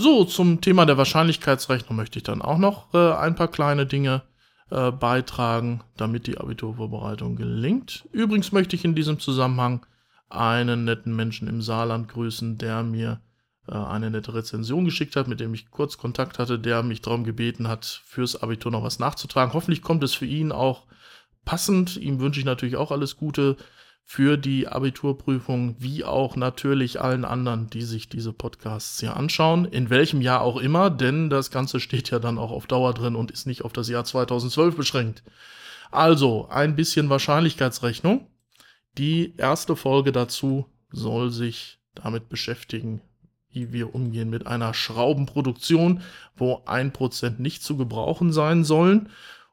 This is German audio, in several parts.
So, zum Thema der Wahrscheinlichkeitsrechnung möchte ich dann auch noch äh, ein paar kleine Dinge äh, beitragen, damit die Abiturvorbereitung gelingt. Übrigens möchte ich in diesem Zusammenhang einen netten Menschen im Saarland grüßen, der mir äh, eine nette Rezension geschickt hat, mit dem ich kurz Kontakt hatte, der mich darum gebeten hat, fürs Abitur noch was nachzutragen. Hoffentlich kommt es für ihn auch passend. Ihm wünsche ich natürlich auch alles Gute für die Abiturprüfung, wie auch natürlich allen anderen, die sich diese Podcasts hier anschauen, in welchem Jahr auch immer, denn das Ganze steht ja dann auch auf Dauer drin und ist nicht auf das Jahr 2012 beschränkt. Also, ein bisschen Wahrscheinlichkeitsrechnung. Die erste Folge dazu soll sich damit beschäftigen, wie wir umgehen mit einer Schraubenproduktion, wo ein Prozent nicht zu gebrauchen sein sollen.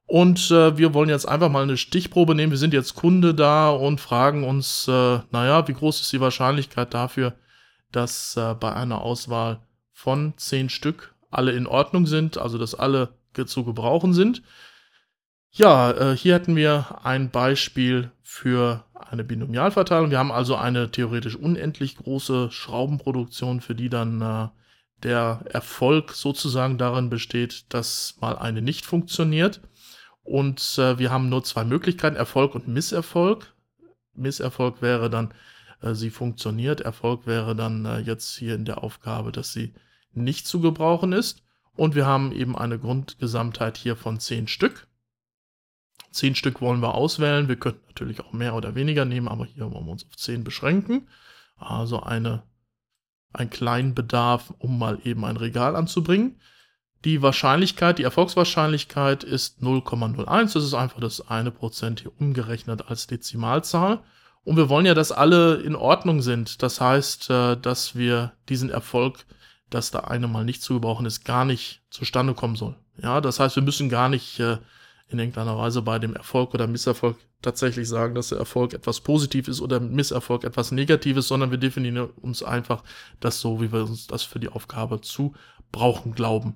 Und äh, wir wollen jetzt einfach mal eine Stichprobe nehmen. Wir sind jetzt Kunde da und fragen uns, äh, naja, wie groß ist die Wahrscheinlichkeit dafür, dass äh, bei einer Auswahl von zehn Stück alle in Ordnung sind, also dass alle zu gebrauchen sind. Ja, äh, hier hätten wir ein Beispiel für eine Binomialverteilung. Wir haben also eine theoretisch unendlich große Schraubenproduktion, für die dann äh, der Erfolg sozusagen darin besteht, dass mal eine nicht funktioniert. Und äh, wir haben nur zwei Möglichkeiten, Erfolg und Misserfolg. Misserfolg wäre dann, äh, sie funktioniert. Erfolg wäre dann äh, jetzt hier in der Aufgabe, dass sie nicht zu gebrauchen ist. Und wir haben eben eine Grundgesamtheit hier von zehn Stück. Zehn Stück wollen wir auswählen. Wir könnten natürlich auch mehr oder weniger nehmen, aber hier wollen wir uns auf zehn beschränken. Also eine, ein kleinen Bedarf, um mal eben ein Regal anzubringen. Die Wahrscheinlichkeit, die Erfolgswahrscheinlichkeit ist 0,01. Das ist einfach das eine Prozent hier umgerechnet als Dezimalzahl. Und wir wollen ja, dass alle in Ordnung sind. Das heißt, äh, dass wir diesen Erfolg, dass da eine mal nicht zu gebrauchen ist, gar nicht zustande kommen soll. Ja, das heißt, wir müssen gar nicht äh, in irgendeiner Weise bei dem Erfolg oder Misserfolg tatsächlich sagen, dass der Erfolg etwas positiv ist oder Misserfolg etwas Negatives, sondern wir definieren uns einfach das so, wie wir uns das für die Aufgabe zu brauchen glauben.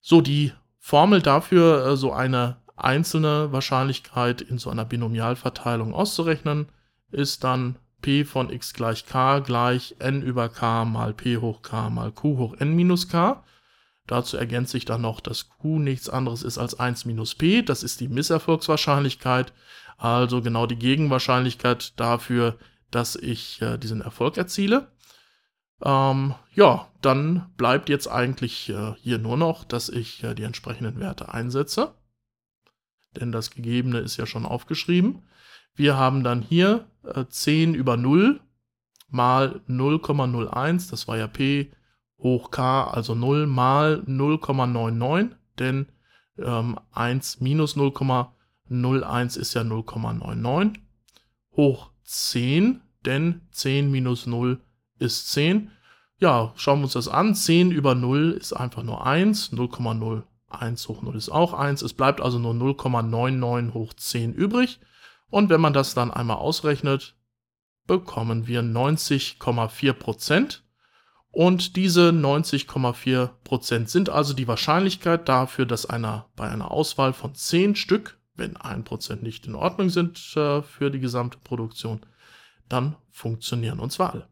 So, die Formel dafür, äh, so eine einzelne Wahrscheinlichkeit in so einer Binomialverteilung auszurechnen, ist dann p von x gleich k gleich n über k mal p hoch k mal q hoch n minus k. Dazu ergänzt sich dann noch, dass q nichts anderes ist als 1 minus p. Das ist die Misserfolgswahrscheinlichkeit, also genau die Gegenwahrscheinlichkeit dafür, dass ich äh, diesen Erfolg erziele. Ähm, ja, dann bleibt jetzt eigentlich äh, hier nur noch, dass ich äh, die entsprechenden Werte einsetze. Denn das Gegebene ist ja schon aufgeschrieben. Wir haben dann hier äh, 10 über 0 mal 0,01, das war ja p hoch k, also 0 mal 0,99, denn ähm, 1 minus 0,01 ist ja 0,99, hoch 10, denn 10 minus 0 ist 10. Ja, schauen wir uns das an. 10 über 0 ist einfach nur 1. 0,01 hoch 0 ist auch 1. Es bleibt also nur 0,99 hoch 10 übrig. Und wenn man das dann einmal ausrechnet, bekommen wir 90,4 Prozent. Und diese 90,4 Prozent sind also die Wahrscheinlichkeit dafür, dass einer bei einer Auswahl von 10 Stück, wenn 1% nicht in Ordnung sind äh, für die gesamte Produktion, dann funktionieren. Und zwar alle.